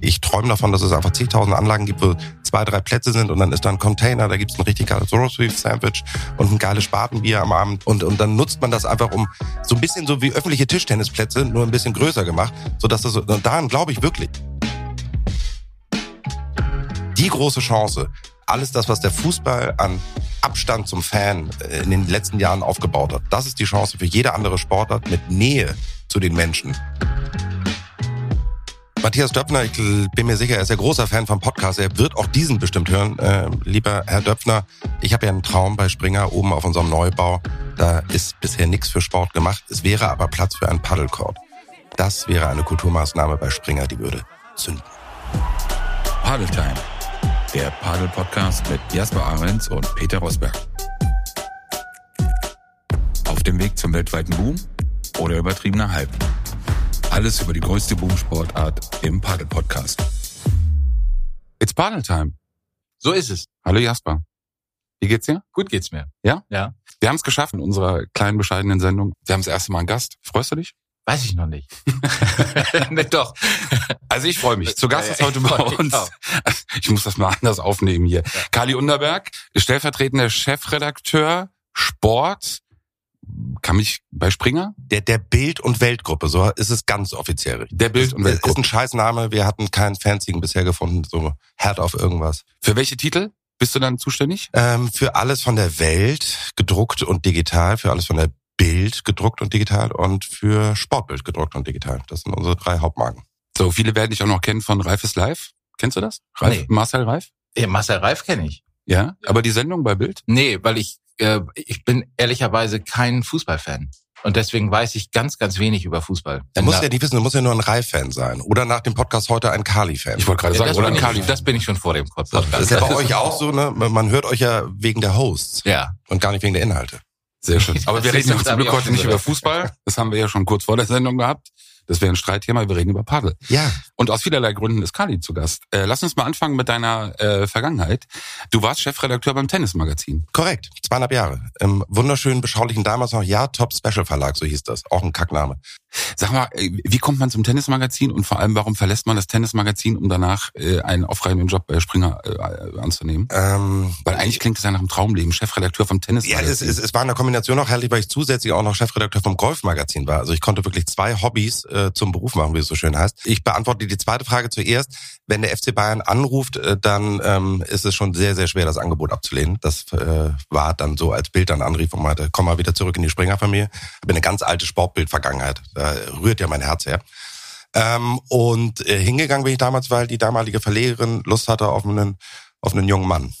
Ich träume davon, dass es einfach zigtausend Anlagen gibt, wo zwei, drei Plätze sind und dann ist da ein Container, da gibt's ein richtig geiles Roast Beef Sandwich und ein geiles Spatenbier am Abend und, und dann nutzt man das einfach um so ein bisschen so wie öffentliche Tischtennisplätze, nur ein bisschen größer gemacht, sodass das, und daran glaube ich wirklich. Die große Chance, alles das, was der Fußball an Abstand zum Fan äh, in den letzten Jahren aufgebaut hat, das ist die Chance für jede andere Sportart mit Nähe zu den Menschen. Matthias Döpfner, ich bin mir sicher, er ist ein großer Fan vom Podcast. Er wird auch diesen bestimmt hören. Äh, lieber Herr Döpfner, ich habe ja einen Traum bei Springer oben auf unserem Neubau. Da ist bisher nichts für Sport gemacht. Es wäre aber Platz für einen Paddelcourt. Das wäre eine Kulturmaßnahme bei Springer, die würde zünden. Padeltime, der Padel-Podcast mit Jasper Ahrens und Peter Rosberg. Auf dem Weg zum weltweiten Boom oder übertriebener Hype. Alles über die größte Boomsportart im Padel-Podcast. It's Paddle-Time. So ist es. Hallo Jasper. Wie geht's dir? Gut geht's mir. Ja? Ja. Wir haben es geschafft in unserer kleinen, bescheidenen Sendung. Wir haben das erste Mal einen Gast. Freust du dich? Weiß ich noch nicht. ne, doch. Also ich freue mich. Zu Gast ist heute bei uns. Ich muss das mal anders aufnehmen hier. Kali Underberg, stellvertretender Chefredakteur Sport. Kann mich bei Springer? Der, der Bild- und Weltgruppe, so ist es ganz offiziell. Der Bild- und Ist Weltgruppe. ein Scheißname. Wir hatten keinen Fanzigen bisher gefunden, so Herd auf irgendwas. Für welche Titel bist du dann zuständig? Ähm, für alles von der Welt, gedruckt und digital, für alles von der Bild, gedruckt und digital und für Sportbild, gedruckt und digital. Das sind unsere drei Hauptmarken. So, viele werden dich auch noch kennen von Reif ist live. Kennst du das? Reif, Nee. Marcel Reif? Ja, Marcel Reif kenne ich. Ja. Aber die Sendung bei Bild? Nee, weil ich, äh, ich bin ehrlicherweise kein Fußballfan. Und deswegen weiß ich ganz, ganz wenig über Fußball. Du musst ja nicht wissen, du musst ja nur ein Reif-Fan sein. Oder nach dem Podcast heute ein Kali-Fan. Ich wollte gerade Ja, sagen, das, oder bin ein Kali. ich, das bin ich schon vor dem Podcast. Das ist ja bei euch auch so, ne? Man hört euch ja wegen der Hosts Ja. und gar nicht wegen der Inhalte. Sehr schön. Aber wir Das reden ja ist- zum Glück heute nicht über. Fußball. Das haben wir ja schon kurz vor der Sendung gehabt. Das wäre ein Streitthema. Wir reden über Paddel. Ja. Und aus vielerlei Gründen ist Kali zu Gast. Äh, lass uns mal anfangen mit deiner äh, Vergangenheit. Du warst Chefredakteur beim Tennismagazin. Korrekt, zweieinhalb Jahre. Im wunderschönen, beschaulichen damals noch Ja Top Special Verlag, so hieß das. Auch ein Kackname. Sag mal, äh, wie kommt man zum Tennismagazin und vor allem, warum verlässt man das Tennismagazin, um danach äh, einen aufreibenden Job bei Springer äh, anzunehmen? Ähm, Weil eigentlich klingt das ja nach einem Traumleben, Chefredakteur vom ja, Tennismagazin. es, es, es war eine Kombination auch herrlich, weil ich zusätzlich auch noch Chefredakteur vom Golfmagazin war. Also ich konnte wirklich zwei Hobbys äh, zum Beruf machen, wie es so schön heißt. Ich beantworte die zweite Frage zuerst. Wenn der FC Bayern anruft, äh, dann ähm, ist es schon sehr, sehr schwer, das Angebot abzulehnen. Das äh, war dann so, als Bild dann anrief und meinte, komm mal wieder zurück in die Springer-Familie. Habe eine ganz alte Sportbild-Vergangenheit. Da rührt ja mein Herz her. Ähm, und äh, hingegangen bin ich damals, weil die damalige Verlegerin Lust hatte auf einen, auf einen jungen Mann.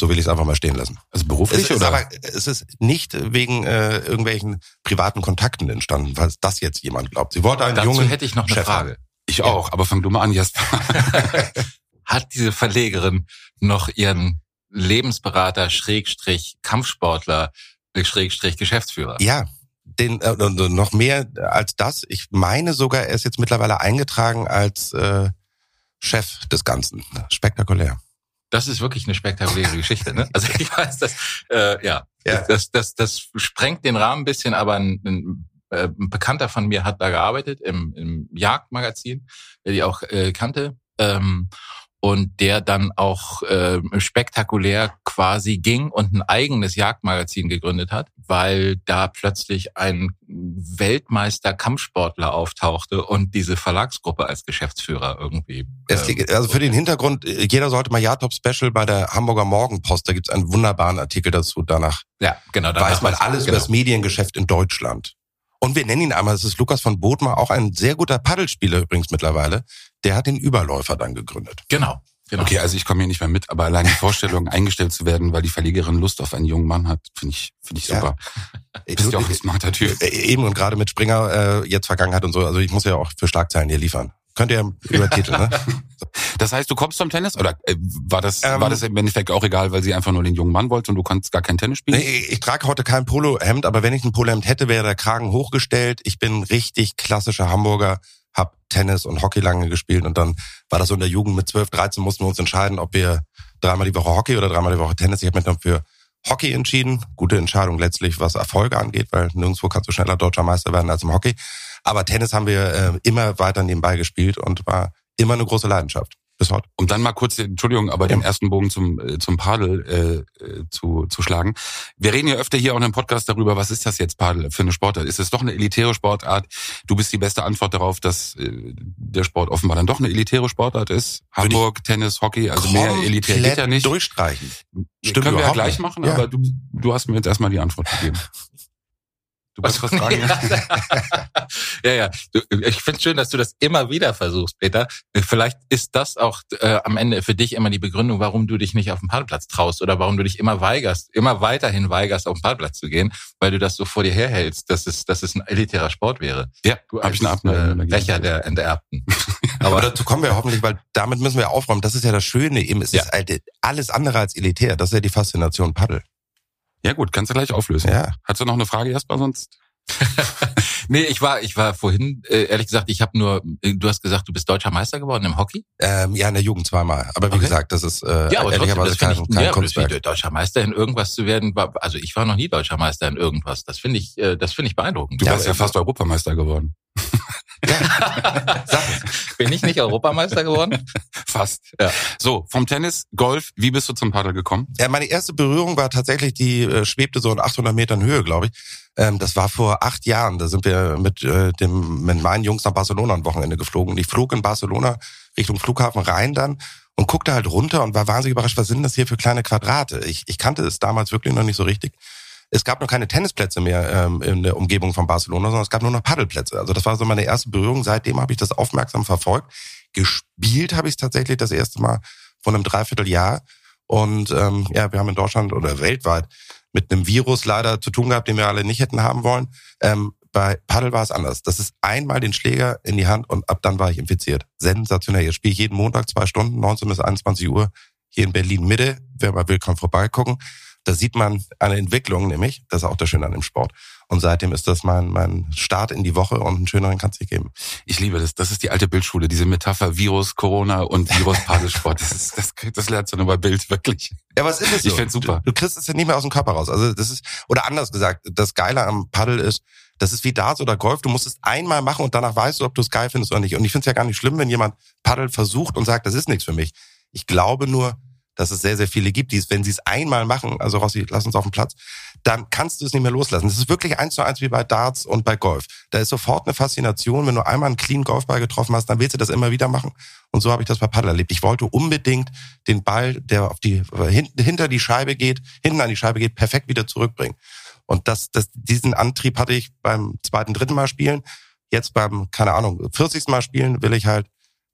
So will ich es einfach mal stehen lassen. also Es beruflich ist oder? aber es ist nicht wegen äh, irgendwelchen privaten Kontakten entstanden, falls das jetzt jemand glaubt. Sie wollte einen Dazu jungen hätte ich noch eine Chef Frage. ich auch, aber fang du mal an, Jasper. Hat diese Verlegerin noch ihren Lebensberater, Schrägstrich, Kampfsportler, äh, Schrägstrich, Geschäftsführer? Ja, den äh, noch mehr als das. Ich meine sogar, er ist jetzt mittlerweile eingetragen als äh, Chef des Ganzen. Spektakulär. Das ist wirklich eine spektakuläre Geschichte, ne? Also ich weiß, dass äh, ja, Ja. Das, das, das sprengt den Rahmen ein bisschen, aber ein, ein, äh, ein Bekannter von mir hat da gearbeitet im, im Jagdmagazin, der die auch äh, kannte. Ähm, und der dann auch äh, spektakulär quasi ging und ein eigenes Jagdmagazin gegründet hat, weil da plötzlich ein Weltmeister Kampfsportler auftauchte und diese Verlagsgruppe als Geschäftsführer irgendwie. Es, ähm, also für den Hintergrund, äh, jeder sollte mal Ja-Top Special bei der Hamburger Morgenpost, da gibt es einen wunderbaren Artikel dazu. Danach ja, genau. da weiß man alles genau. über das Mediengeschäft in Deutschland. Und wir nennen ihn einmal, das ist Lukas von Bodmer, auch ein sehr guter Paddelspieler übrigens mittlerweile. Der hat den Überläufer dann gegründet. Genau. Genau. Okay, also ich komme hier nicht mehr mit, aber allein die Vorstellung, eingestellt zu werden, weil die Verlegerin Lust auf einen jungen Mann hat, finde ich, finde ich Ja. super. Bist ja auch ein smarter Typ. Äh, Eben und gerade mit Springer äh, jetzt Vergangenheit und so. Also ich muss ja auch für Schlagzeilen hier liefern. Könnt ihr übertiteln, ne? Das heißt, du kommst zum Tennis oder äh, war das Ähm, war das im Endeffekt auch egal, weil sie einfach nur den jungen Mann wollte und du konntest gar kein Tennis spielen? Nee, ich trage heute kein Polohemd, aber wenn ich ein Polohemd hätte, wäre der Kragen hochgestellt. Ich bin richtig klassischer Hamburger, hab Tennis und Hockey lange gespielt und dann war das so in der Jugend mit 12, 13 mussten wir uns entscheiden, ob wir dreimal die Woche Hockey oder dreimal die Woche Tennis. Ich habe mich dann für Hockey entschieden. Gute Entscheidung letztlich, was Erfolge angeht, weil nirgendwo kannst du schneller deutscher Meister werden als im Hockey. Aber Tennis haben wir äh, immer weiter nebenbei gespielt und war immer eine große Leidenschaft. Bis heute. Um dann mal kurz, Entschuldigung, aber ja. den ersten Bogen zum, äh, zum Padel äh, äh, zu, zu schlagen. Wir reden ja öfter hier auch in einem Podcast darüber, was ist das jetzt Padel für eine Sportart? Ist es doch eine elitäre Sportart? Du bist die beste Antwort darauf, dass äh, der Sport offenbar dann doch eine elitäre Sportart ist. Hamburg, Tennis, Hockey, also mehr elitär geht ja nicht. durchstreichen. Stimmt Können wir ja gleich machen, ja. aber du, du hast mir jetzt erstmal die Antwort gegeben. Du wolltest was fragen? ja, ja. Du, ich finde schön, dass du das immer wieder versuchst, Peter. Vielleicht ist das auch äh, am Ende für dich immer die Begründung, warum du dich nicht auf den Parkplatz traust oder warum du dich immer weigerst, immer weiterhin weigerst, auf den Parkplatz zu gehen, weil du das so vor dir herhältst, dass es, dass es ein elitärer Sport wäre. Ja, du habe ich eine Abneigung. Äh, Rächer der Enterbten. Aber dazu kommen wir hoffentlich, weil damit müssen wir aufräumen. Das ist ja das Schöne eben. Es ja. ist halt alles andere als elitär. Das ist ja die Faszination Paddel. Ja gut, kannst du gleich auflösen. Ja. Hast du noch eine Frage erstmal sonst? nee, ich war, ich war vorhin, äh, ehrlich gesagt, ich habe nur, äh, du hast gesagt, du bist deutscher Meister geworden im Hockey? Ähm, ja, in der Jugend zweimal. Aber wie okay. gesagt, das ist äh, ja, aber ehrlicherweise kein, ich, kein ja, Kunstwerk. deutscher Meister in irgendwas zu werden, war, also ich war noch nie deutscher Meister in irgendwas. Das finde ich, äh, das finde ich beeindruckend. Du ja, warst ja fast Europameister geworden. Ja. Bin ich nicht Europameister geworden? Fast. Ja. So, vom Tennis, Golf, wie bist du zum Paddel gekommen? Ja, meine erste Berührung war tatsächlich, die äh, schwebte so in 800 Metern Höhe, glaube ich. Ähm, das war vor acht Jahren. Da sind wir mit, äh, dem, mit meinen Jungs nach Barcelona ein Wochenende geflogen. Und ich flog in Barcelona Richtung Flughafen rein dann und guckte halt runter und war wahnsinnig überrascht, was sind das hier für kleine Quadrate? Ich, ich kannte es damals wirklich noch nicht so richtig. Es gab noch keine Tennisplätze mehr ähm, in der Umgebung von Barcelona, sondern es gab nur noch Paddelplätze. Also das war so meine erste Berührung. Seitdem habe ich das aufmerksam verfolgt. Gespielt habe ich es tatsächlich das erste Mal vor einem Dreivierteljahr. Und ähm, ja, wir haben in Deutschland oder weltweit mit einem Virus leider zu tun gehabt, den wir alle nicht hätten haben wollen. Ähm, bei Paddel war es anders. Das ist einmal den Schläger in die Hand und ab dann war ich infiziert. Sensationell. Jetzt spiele ich jeden Montag zwei Stunden, 19 bis 21 Uhr hier in Berlin Mitte. Wer mal will, kann vorbeigucken. Da sieht man eine Entwicklung, nämlich, das ist auch das Schöne an dem Sport. Und seitdem ist das mein, mein Start in die Woche und einen schöneren kann es nicht geben. Ich liebe das. Das ist die alte Bildschule, diese Metapher Virus, Corona und Virus Paddelsport. Das, ist, das, das lernt du nur bei Bild, wirklich. Ja, was ist es so? Ich find's super. Du, du kriegst es ja nicht mehr aus dem Körper raus. Also das ist, oder anders gesagt, das Geile am Paddel ist, das ist wie Darts oder Golf. Du musst es einmal machen und danach weißt du, ob du es geil findest oder nicht. Und ich finde es ja gar nicht schlimm, wenn jemand Paddel versucht und sagt, das ist nichts für mich. Ich glaube nur, dass es sehr, sehr viele gibt, die es, wenn sie es einmal machen, also Rossi, lass uns auf den Platz, dann kannst du es nicht mehr loslassen. Das ist wirklich eins zu eins wie bei Darts und bei Golf. Da ist sofort eine Faszination. Wenn du einmal einen clean Golfball getroffen hast, dann willst du das immer wieder machen. Und so habe ich das bei Paddel erlebt. Ich wollte unbedingt den Ball, der auf die, hinten, hinter die Scheibe geht, hinten an die Scheibe geht, perfekt wieder zurückbringen. Und das, das, diesen Antrieb hatte ich beim zweiten, dritten Mal spielen. Jetzt beim, keine Ahnung, 40. Mal spielen will ich halt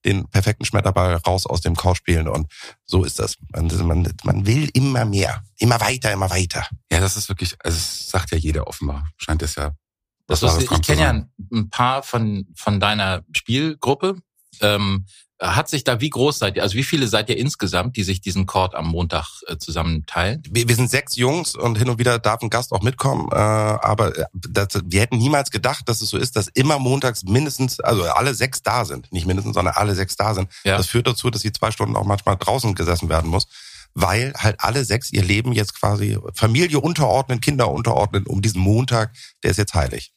den perfekten Schmetterball raus aus dem Korb spielen. Und so ist das. Man, man, man will immer mehr, immer weiter, immer weiter. Ja, das ist wirklich, also das sagt ja jeder offenbar. Scheint es ja. Das ist, ich kenne ja ein paar von, von deiner Spielgruppe. Ähm, hat sich da, wie groß seid ihr, also wie viele seid ihr insgesamt, die sich diesen Chord am Montag äh, zusammen teilen? Wir, wir, sind sechs Jungs und hin und wieder darf ein Gast auch mitkommen, äh, aber äh, das, wir hätten niemals gedacht, dass es so ist, dass immer montags mindestens, also alle sechs da sind, nicht mindestens, sondern alle sechs da sind. Ja. Das führt dazu, dass die zwei Stunden auch manchmal draußen gesessen werden muss weil halt alle sechs ihr Leben jetzt quasi Familie unterordnen, Kinder unterordnen um diesen Montag, der ist jetzt heilig.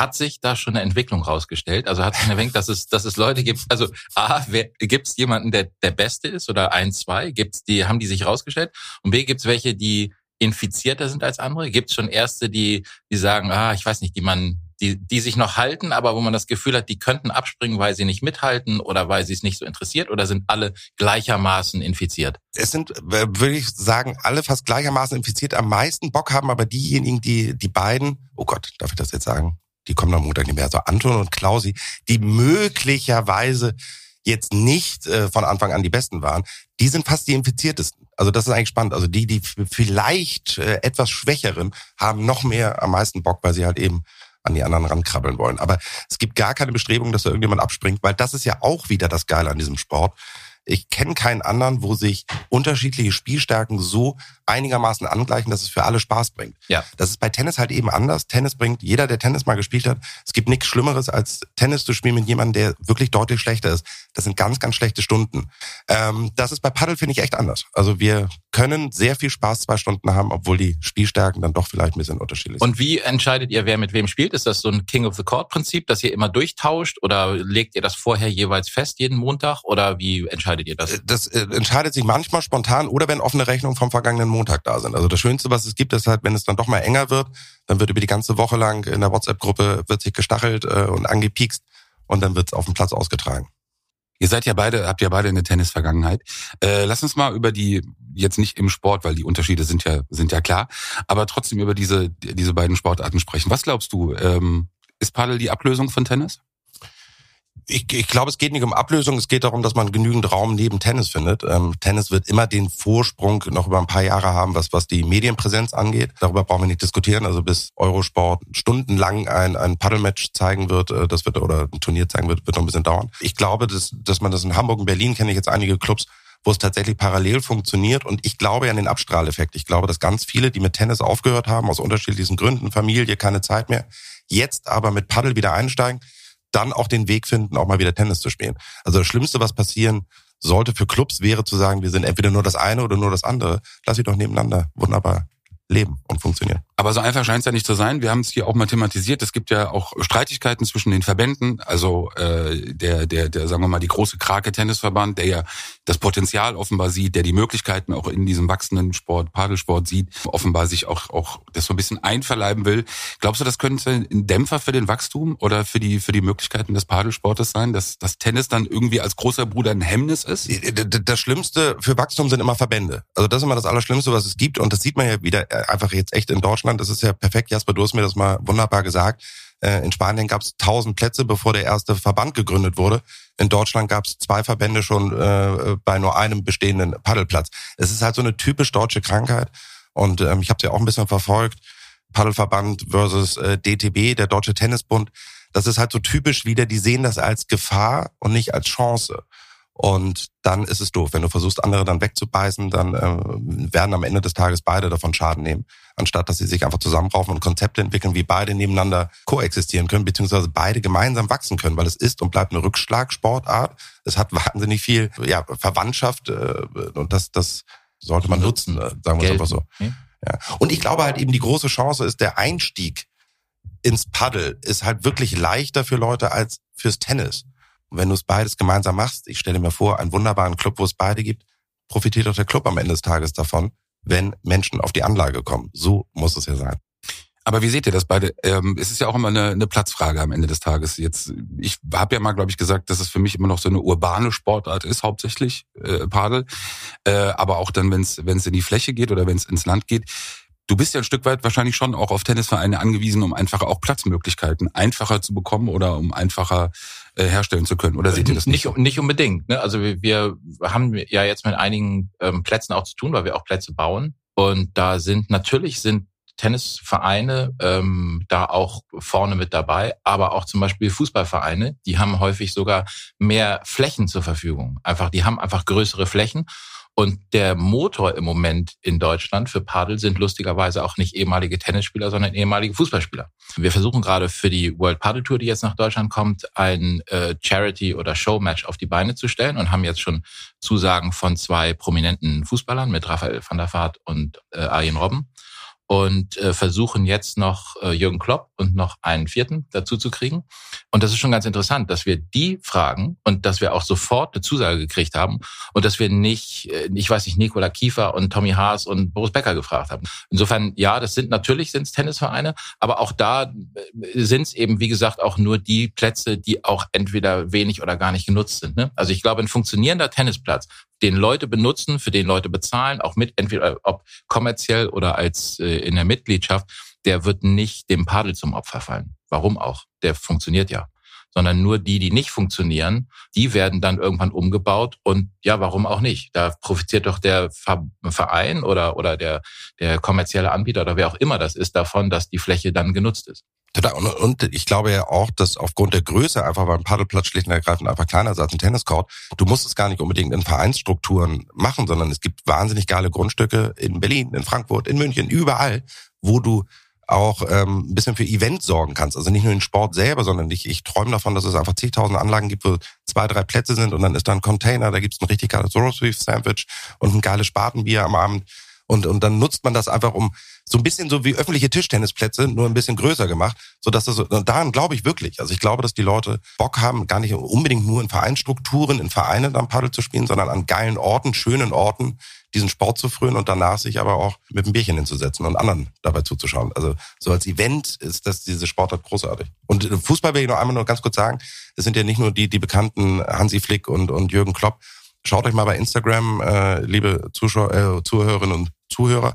Hat sich da schon eine Entwicklung rausgestellt? Also hat sich erwähnt, dass es, dass es Leute gibt, also A, gibt es jemanden, der der Beste ist oder ein, zwei? Gibt's die, haben die sich rausgestellt? Und B, gibt es welche, die infizierter sind als andere? Gibt es schon Erste, die, die sagen, ah, ich weiß nicht, die man, die, die sich noch halten, aber wo man das Gefühl hat, die könnten abspringen, weil sie nicht mithalten oder weil sie es nicht so interessiert oder sind alle gleichermaßen infiziert? Es sind, würde ich sagen, alle fast gleichermaßen infiziert. Am meisten Bock haben aber diejenigen, die, die beiden, oh Gott, darf ich das jetzt sagen? Die kommen am Montag nicht mehr, also Anton und Klausi, die möglicherweise jetzt nicht äh, von Anfang an die Besten waren, die sind fast die infiziertesten. Also das ist eigentlich spannend. Also die, die vielleicht äh, etwas schwächeren, haben noch mehr am meisten Bock, weil sie halt eben an die anderen rankrabbeln wollen. Aber es gibt gar keine Bestrebung, dass da irgendjemand abspringt, weil das ist ja auch wieder das Geile an diesem Sport. Ich kenne keinen anderen, wo sich unterschiedliche Spielstärken so einigermaßen angleichen, dass es für alle Spaß bringt. Ja. Das ist bei Tennis halt eben anders. Tennis bringt, jeder, der Tennis mal gespielt hat, es gibt nichts Schlimmeres, als Tennis zu spielen mit jemandem, der wirklich deutlich schlechter ist. Das sind ganz, ganz schlechte Stunden. Ähm, das ist bei Paddle, finde ich, echt anders. Also wir können sehr viel Spaß zwei Stunden haben, obwohl die Spielstärken dann doch vielleicht ein bisschen unterschiedlich sind. Und wie entscheidet ihr, wer mit wem spielt? Ist das so ein King of the Court Prinzip, dass ihr immer durchtauscht oder legt ihr das vorher jeweils fest jeden Montag oder wie entscheidet ihr das? Das äh, entscheidet sich manchmal spontan oder wenn offene Rechnungen vom vergangenen Montag da sind. Also das Schönste, was es gibt, ist halt, wenn es dann doch mal enger wird, dann wird über die ganze Woche lang in der WhatsApp-Gruppe wird sich gestachelt äh, und angepiekst und dann wird es auf dem Platz ausgetragen. Ihr seid ja beide, habt ja beide eine Tennis-Vergangenheit. Äh, lass uns mal über die, jetzt nicht im Sport, weil die Unterschiede sind ja, sind ja klar, aber trotzdem über diese, diese beiden Sportarten sprechen. Was glaubst du, ähm, ist Paddel die Ablösung von Tennis? Ich, ich glaube, es geht nicht um Ablösung, es geht darum, dass man genügend Raum neben Tennis findet. Ähm, Tennis wird immer den Vorsprung noch über ein paar Jahre haben, was, was die Medienpräsenz angeht. Darüber brauchen wir nicht diskutieren. Also bis Eurosport stundenlang ein, ein Paddelmatch zeigen wird, äh, das wird oder ein Turnier zeigen wird, wird noch ein bisschen dauern. Ich glaube, dass, dass man das in Hamburg und Berlin kenne ich jetzt einige Clubs, wo es tatsächlich parallel funktioniert. Und ich glaube an den Abstrahleffekt. Ich glaube, dass ganz viele, die mit Tennis aufgehört haben, aus unterschiedlichsten Gründen, Familie, keine Zeit mehr, jetzt aber mit Paddel wieder einsteigen dann auch den Weg finden, auch mal wieder Tennis zu spielen. Also das Schlimmste, was passieren sollte für Clubs, wäre zu sagen, wir sind entweder nur das eine oder nur das andere. Lass sie doch nebeneinander wunderbar leben und funktionieren. Aber so einfach scheint es ja nicht zu sein. Wir haben es hier auch mal thematisiert. Es gibt ja auch Streitigkeiten zwischen den Verbänden. Also äh, der, der, der, sagen wir mal, die große Krake Tennisverband, der ja das Potenzial offenbar sieht, der die Möglichkeiten auch in diesem wachsenden Sport, Padelsport sieht, offenbar sich auch, auch das so ein bisschen einverleiben will. Glaubst du, das könnte ein Dämpfer für den Wachstum oder für die, für die Möglichkeiten des Padelsportes sein, dass das Tennis dann irgendwie als großer Bruder ein Hemmnis ist? Das Schlimmste für Wachstum sind immer Verbände. Also das ist immer das Allerschlimmste, was es gibt. Und das sieht man ja wieder äh, einfach jetzt echt in Deutschland. Das ist ja perfekt. Jasper, du hast mir das mal wunderbar gesagt. Äh, in Spanien gab es tausend Plätze, bevor der erste Verband gegründet wurde. In Deutschland gab es zwei Verbände schon äh, bei nur einem bestehenden Paddelplatz. Es ist halt so eine typisch deutsche Krankheit. Und ähm, ich habe es ja auch ein bisschen verfolgt. Paddelverband versus äh, DTB, der Deutsche Tennisbund. Das ist halt so typisch wieder, die sehen das als Gefahr und nicht als Chance. Und dann ist es doof. Wenn du versuchst, andere dann wegzubeißen, dann äh, werden am Ende des Tages beide davon Schaden nehmen, anstatt dass sie sich einfach zusammenraufen und Konzepte entwickeln, wie beide nebeneinander koexistieren können, beziehungsweise beide gemeinsam wachsen können, weil es ist und bleibt eine Rückschlagsportart. Es hat wahnsinnig viel ja, Verwandtschaft äh, und das, das sollte man nutzen, äh, sagen wir es einfach so. Ja. Und ich glaube halt eben, die große Chance ist, der Einstieg ins Paddel ist halt wirklich leichter für Leute als fürs Tennis. Wenn du es beides gemeinsam machst, ich stelle mir vor, einen wunderbaren Club, wo es beide gibt, profitiert auch der Club am Ende des Tages davon, wenn Menschen auf die Anlage kommen. So muss es ja sein. Aber wie seht ihr das beide? Ähm, es ist ja auch immer eine, eine Platzfrage am Ende des Tages. Jetzt, ich habe ja mal, glaube ich, gesagt, dass es für mich immer noch so eine urbane Sportart ist, hauptsächlich äh, Padel. Äh, aber auch dann, wenn es in die Fläche geht oder wenn es ins Land geht, Du bist ja ein Stück weit wahrscheinlich schon auch auf Tennisvereine angewiesen, um einfach auch Platzmöglichkeiten einfacher zu bekommen oder um einfacher äh, herstellen zu können. Oder seht ihr das nicht? Nicht, nicht unbedingt. Ne? Also wir, wir haben ja jetzt mit einigen ähm, Plätzen auch zu tun, weil wir auch Plätze bauen. Und da sind natürlich sind Tennisvereine ähm, da auch vorne mit dabei, aber auch zum Beispiel Fußballvereine, die haben häufig sogar mehr Flächen zur Verfügung. Einfach, die haben einfach größere Flächen und der Motor im Moment in Deutschland für Padel sind lustigerweise auch nicht ehemalige Tennisspieler, sondern ehemalige Fußballspieler. Wir versuchen gerade für die World Padel Tour, die jetzt nach Deutschland kommt, ein äh, Charity- oder Show-Match auf die Beine zu stellen und haben jetzt schon Zusagen von zwei prominenten Fußballern mit Raphael van der Vaart und äh, Arjen Robben und äh, versuchen jetzt noch äh, Jürgen Klopp und noch einen vierten dazu zu kriegen. Und das ist schon ganz interessant, dass wir die fragen und dass wir auch sofort eine Zusage gekriegt haben und dass wir nicht, äh, ich weiß nicht, Nikola Kiefer und Tommy Haas und Boris Becker gefragt haben. Insofern, ja, das sind natürlich sind's Tennisvereine, aber auch da äh, sind es eben, wie gesagt, auch nur die Plätze, die auch entweder wenig oder gar nicht genutzt sind. Ne? Also ich glaube, ein funktionierender Tennisplatz den Leute benutzen, für den Leute bezahlen, auch mit entweder ob kommerziell oder als äh, in der Mitgliedschaft, der wird nicht dem Padel zum Opfer fallen. Warum auch? Der funktioniert ja. Sondern nur die, die nicht funktionieren, die werden dann irgendwann umgebaut und ja, warum auch nicht? Da profitiert doch der Verein oder, oder der, der kommerzielle Anbieter oder wer auch immer das ist davon, dass die Fläche dann genutzt ist. Total. Und, und ich glaube ja auch, dass aufgrund der Größe einfach beim Paddelplatz schlicht und ergreifend einfach kleiner ist als ein Tenniscourt. Du musst es gar nicht unbedingt in Vereinsstrukturen machen, sondern es gibt wahnsinnig geile Grundstücke in Berlin, in Frankfurt, in München, überall, wo du auch ähm, ein bisschen für Event sorgen kannst. Also nicht nur den Sport selber, sondern ich, ich träume davon, dass es einfach zigtausend Anlagen gibt, wo zwei, drei Plätze sind und dann ist da ein Container, da gibt's ein richtig geiles Roast Sandwich und ein geiles Spatenbier am Abend. Und, und dann nutzt man das einfach um so ein bisschen so wie öffentliche Tischtennisplätze, nur ein bisschen größer gemacht, so dass das und daran glaube ich wirklich. Also ich glaube, dass die Leute Bock haben, gar nicht unbedingt nur in Vereinsstrukturen, in Vereinen dann Paddel zu spielen, sondern an geilen Orten, schönen Orten, diesen Sport zu frönen und danach sich aber auch mit einem Bierchen hinzusetzen und anderen dabei zuzuschauen. Also so als Event ist das diese Sportart großartig. Und Fußball will ich noch einmal nur ganz kurz sagen, das sind ja nicht nur die die bekannten Hansi Flick und und Jürgen Klopp. Schaut euch mal bei Instagram, äh, liebe Zuschauer, äh, Zuhörerinnen und Zuhörer,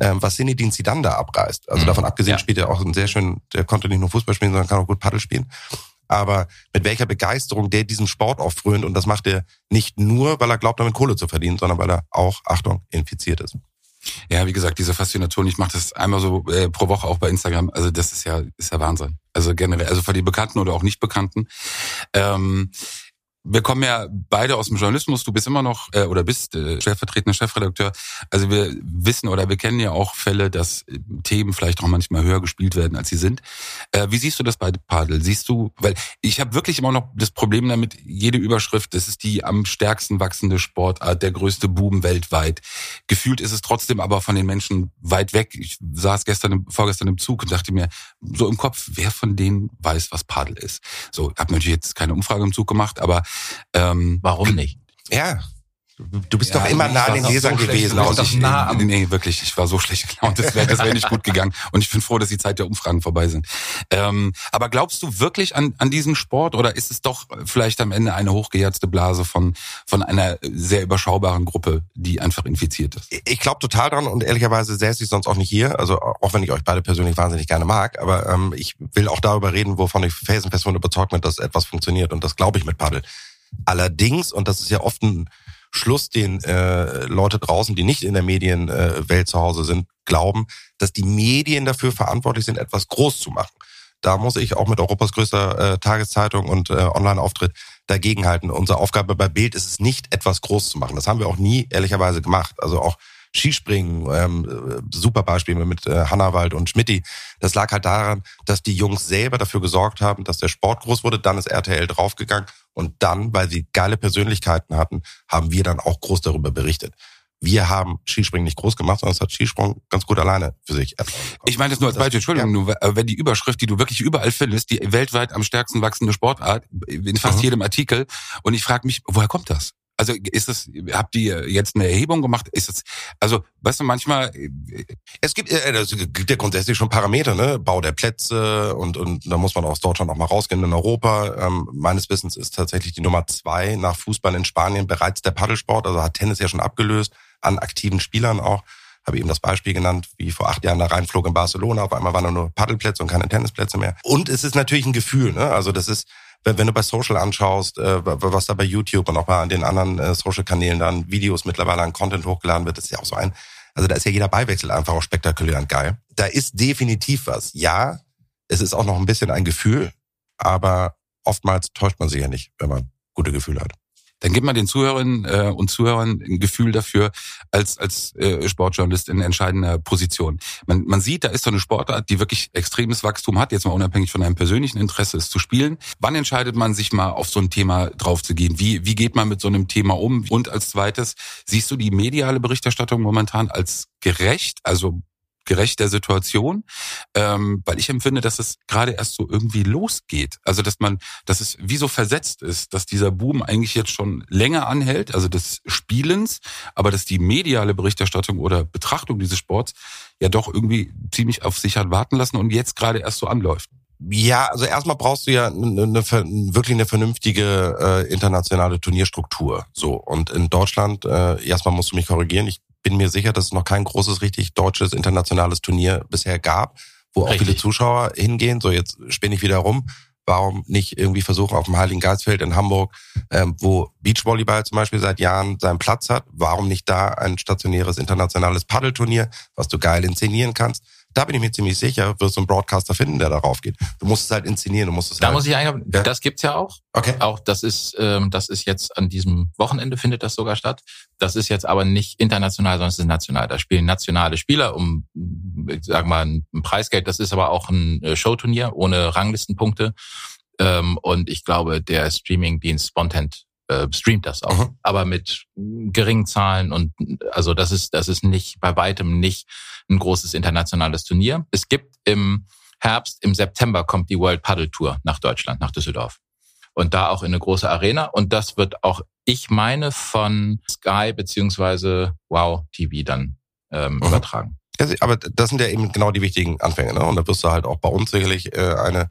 ähm, was Zinedine Zidane da abreißt. Also mhm. davon abgesehen ja. spielt er auch einen sehr schönen, der konnte nicht nur Fußball spielen, sondern kann auch gut Paddel spielen. Aber mit welcher Begeisterung der diesem Sport auch frönt und das macht er nicht nur, weil er glaubt, damit Kohle zu verdienen, sondern weil er auch, Achtung, infiziert ist. Ja, wie gesagt, diese Faszination, ich mache das einmal so äh, pro Woche auch bei Instagram. Also das ist ja, ist ja Wahnsinn. Also generell, also für die Bekannten oder auch nicht Bekannten. Ähm, wir kommen ja beide aus dem Journalismus. Du bist immer noch äh, oder bist äh, stellvertretender Chefredakteur. Also wir wissen oder wir kennen ja auch Fälle, dass äh, Themen vielleicht auch manchmal höher gespielt werden, als sie sind. Äh, wie siehst du das bei Padel? Siehst du, weil ich habe wirklich immer noch das Problem damit, jede Überschrift, das ist die am stärksten wachsende Sportart, der größte Boom weltweit. Gefühlt ist es trotzdem aber von den Menschen weit weg. Ich saß gestern, vorgestern im Zug und dachte mir, so im Kopf, wer von denen weiß, was Padel ist? So, habe natürlich jetzt keine Umfrage im Zug gemacht, aber ähm, Warum nicht? Ja, Du bist ja, doch immer nah an den Lesern so gewesen. Aus. Ich, nah am nee, wirklich, ich war so schlecht gelaunt. Das wäre das wär nicht gut gegangen. Und ich bin froh, dass die Zeit der Umfragen vorbei sind. Ähm, aber glaubst du wirklich an, an diesen Sport oder ist es doch vielleicht am Ende eine hochgejatzte Blase von, von einer sehr überschaubaren Gruppe, die einfach infiziert ist? Ich glaube total dran und ehrlicherweise säße ich sonst auch nicht hier. Also auch wenn ich euch beide persönlich wahnsinnig gerne mag, aber ähm, ich will auch darüber reden, wovon ich felsenfest von überzeugt bin, dass etwas funktioniert. Und das glaube ich mit Paddel. Allerdings, und das ist ja oft ein Schluss, den äh, Leute draußen, die nicht in der Medienwelt zu Hause sind, glauben, dass die Medien dafür verantwortlich sind, etwas groß zu machen. Da muss ich auch mit Europas größter äh, Tageszeitung und äh, Online-Auftritt dagegenhalten. Unsere Aufgabe bei Bild ist es nicht, etwas groß zu machen. Das haben wir auch nie ehrlicherweise gemacht. Also auch Skispringen, ähm, super Beispiel mit äh, Hannawald und Schmidti. Das lag halt daran, dass die Jungs selber dafür gesorgt haben, dass der Sport groß wurde. Dann ist RTL draufgegangen und dann, weil sie geile Persönlichkeiten hatten, haben wir dann auch groß darüber berichtet. Wir haben Skispringen nicht groß gemacht, sondern es hat Skisprung ganz gut alleine für sich. Ich meine das nur als Beispiel, Entschuldigung, nur, äh, wenn die Überschrift, die du wirklich überall findest, die weltweit am stärksten wachsende Sportart, in fast mhm. jedem Artikel, und ich frage mich, woher kommt das? Also ist es, habt ihr jetzt eine Erhebung gemacht? Ist es, also weißt du, manchmal. Es gibt, äh, es gibt ja grundsätzlich schon Parameter, ne? Bau der Plätze und, und da muss man aus Deutschland auch mal rausgehen in Europa. Ähm, meines Wissens ist tatsächlich die Nummer zwei nach Fußball in Spanien bereits der Paddelsport, also hat Tennis ja schon abgelöst, an aktiven Spielern auch. Habe eben das Beispiel genannt, wie vor acht Jahren da reinflog in Barcelona. Auf einmal waren nur Paddelplätze und keine Tennisplätze mehr. Und es ist natürlich ein Gefühl, ne? Also das ist, wenn, du bei Social anschaust, äh, was da bei YouTube und auch bei den anderen äh, Social-Kanälen dann Videos mittlerweile an Content hochgeladen wird, ist ja auch so ein, also da ist ja jeder Beiwechsel einfach auch spektakulär und geil. Da ist definitiv was. Ja, es ist auch noch ein bisschen ein Gefühl, aber oftmals täuscht man sich ja nicht, wenn man gute Gefühle hat dann gibt man den Zuhörerinnen äh, und Zuhörern ein Gefühl dafür als als äh, Sportjournalist in entscheidender Position. Man, man sieht, da ist so eine Sportart, die wirklich extremes Wachstum hat, jetzt mal unabhängig von einem persönlichen Interesse, es zu spielen. Wann entscheidet man sich mal auf so ein Thema draufzugehen? Wie wie geht man mit so einem Thema um? Und als zweites siehst du die mediale Berichterstattung momentan als gerecht, also gerecht der Situation, ähm, weil ich empfinde, dass es gerade erst so irgendwie losgeht. Also dass man, dass es wie so versetzt ist, dass dieser Boom eigentlich jetzt schon länger anhält, also des Spielens, aber dass die mediale Berichterstattung oder Betrachtung dieses Sports ja doch irgendwie ziemlich auf sich hat warten lassen und jetzt gerade erst so anläuft. Ja, also erstmal brauchst du ja eine, eine, wirklich eine vernünftige äh, internationale Turnierstruktur. So und in Deutschland äh, erstmal musst du mich korrigieren. Ich bin mir sicher, dass es noch kein großes, richtig deutsches internationales Turnier bisher gab, wo auch richtig. viele Zuschauer hingehen. So, jetzt spinne ich wieder rum. Warum nicht irgendwie versuchen auf dem Heiligen Geistfeld in Hamburg, ähm, wo Beachvolleyball zum Beispiel seit Jahren seinen Platz hat, warum nicht da ein stationäres internationales Paddelturnier, was du geil inszenieren kannst? Da bin ich mir ziemlich sicher, wirst du einen Broadcaster finden, der darauf geht. Du musst es halt inszenieren, du musst es Da halt, muss ich eigentlich, Ja. das gibt's ja auch. Okay. Auch das ist, ähm, das ist jetzt an diesem Wochenende findet das sogar statt. Das ist jetzt aber nicht international, sondern es ist national. Da spielen nationale Spieler um, ich sag mal, ein Preisgeld. Das ist aber auch ein äh, Showturnier ohne Ranglistenpunkte. Ähm, und ich glaube, der Streamingdienst Spontent äh, streamt das auch, Mhm. aber mit geringen Zahlen und also das ist das ist nicht bei weitem nicht ein großes internationales Turnier. Es gibt im Herbst, im September kommt die World Paddle Tour nach Deutschland, nach Düsseldorf. Und da auch in eine große Arena. Und das wird auch, ich meine, von Sky beziehungsweise Wow TV dann ähm, Mhm. übertragen. Aber das sind ja eben genau die wichtigen Anfänge. Ne? Und da wirst du halt auch bei uns sicherlich äh, eine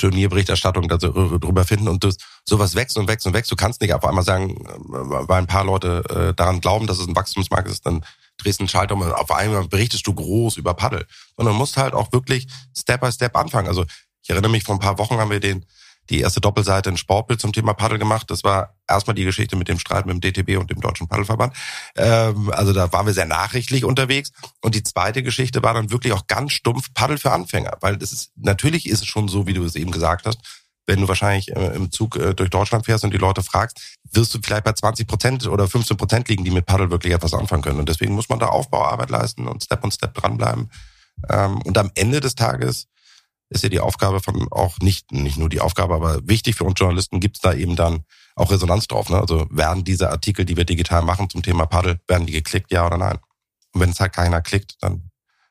Turnierberichterstattung darüber finden und das, sowas wächst und wächst und wächst. Du kannst nicht auf einmal sagen, äh, weil ein paar Leute äh, daran glauben, dass es ein Wachstumsmarkt ist, dann drehst du einen Schalter und auf einmal berichtest du groß über Paddel. Sondern musst halt auch wirklich Step by Step anfangen. Also ich erinnere mich, vor ein paar Wochen haben wir den die erste Doppelseite in Sportbild zum Thema Paddel gemacht. Das war erstmal die Geschichte mit dem Streit mit dem DTB und dem Deutschen Paddelverband. Ähm, also da waren wir sehr nachrichtlich unterwegs. Und die zweite Geschichte war dann wirklich auch ganz stumpf Paddel für Anfänger. Weil das ist, natürlich ist es schon so, wie du es eben gesagt hast, wenn du wahrscheinlich äh, im Zug äh, durch Deutschland fährst und die Leute fragst, wirst du vielleicht bei 20 Prozent oder 15 Prozent liegen, die mit Paddel wirklich etwas anfangen können. Und deswegen muss man da Aufbauarbeit leisten und Step on Step dranbleiben. Ähm, und am Ende des Tages ist ja die Aufgabe von auch nicht, nicht nur die Aufgabe, aber wichtig für uns Journalisten gibt es da eben dann auch Resonanz drauf. Ne? Also werden diese Artikel, die wir digital machen zum Thema Paddel, werden die geklickt, ja oder nein? Und wenn es halt keiner klickt, dann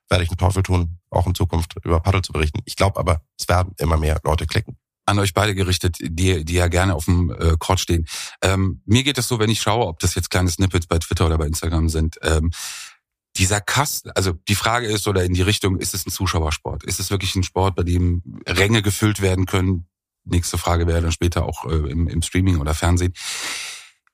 werde ich einen Teufel tun, auch in Zukunft über Paddel zu berichten. Ich glaube aber, es werden immer mehr Leute klicken. an euch beide gerichtet, die, die ja gerne auf dem äh, Court stehen. Ähm, mir geht es so, wenn ich schaue, ob das jetzt kleine Snippets bei Twitter oder bei Instagram sind, ähm, dieser Kasten, also die Frage ist oder in die Richtung, ist es ein Zuschauersport? Ist es wirklich ein Sport, bei dem Ränge gefüllt werden können? Nächste Frage wäre dann später auch äh, im, im Streaming oder Fernsehen.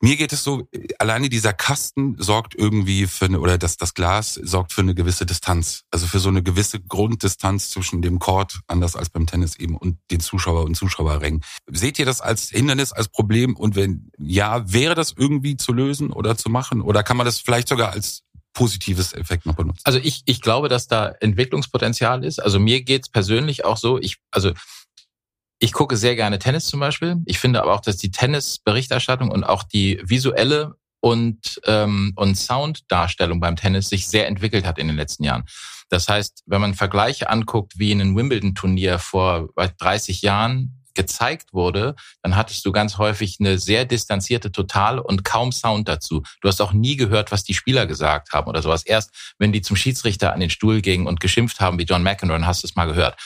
Mir geht es so, alleine dieser Kasten sorgt irgendwie für eine, oder das, das Glas sorgt für eine gewisse Distanz. Also für so eine gewisse Grunddistanz zwischen dem Court, anders als beim Tennis eben, und den Zuschauer und Zuschauerrängen. Seht ihr das als Hindernis, als Problem? Und wenn ja, wäre das irgendwie zu lösen oder zu machen? Oder kann man das vielleicht sogar als positives Effekt noch benutzen? Also ich, ich glaube, dass da Entwicklungspotenzial ist. Also mir geht's persönlich auch so. Ich, also ich gucke sehr gerne Tennis zum Beispiel. Ich finde aber auch, dass die Tennisberichterstattung und auch die visuelle und, ähm, und Sounddarstellung beim Tennis sich sehr entwickelt hat in den letzten Jahren. Das heißt, wenn man Vergleiche anguckt, wie in einem Wimbledon-Turnier vor 30 Jahren gezeigt wurde, dann hattest du ganz häufig eine sehr distanzierte Total und kaum Sound dazu. Du hast auch nie gehört, was die Spieler gesagt haben oder sowas. Erst wenn die zum Schiedsrichter an den Stuhl gingen und geschimpft haben wie John McEnroe, hast du es mal gehört.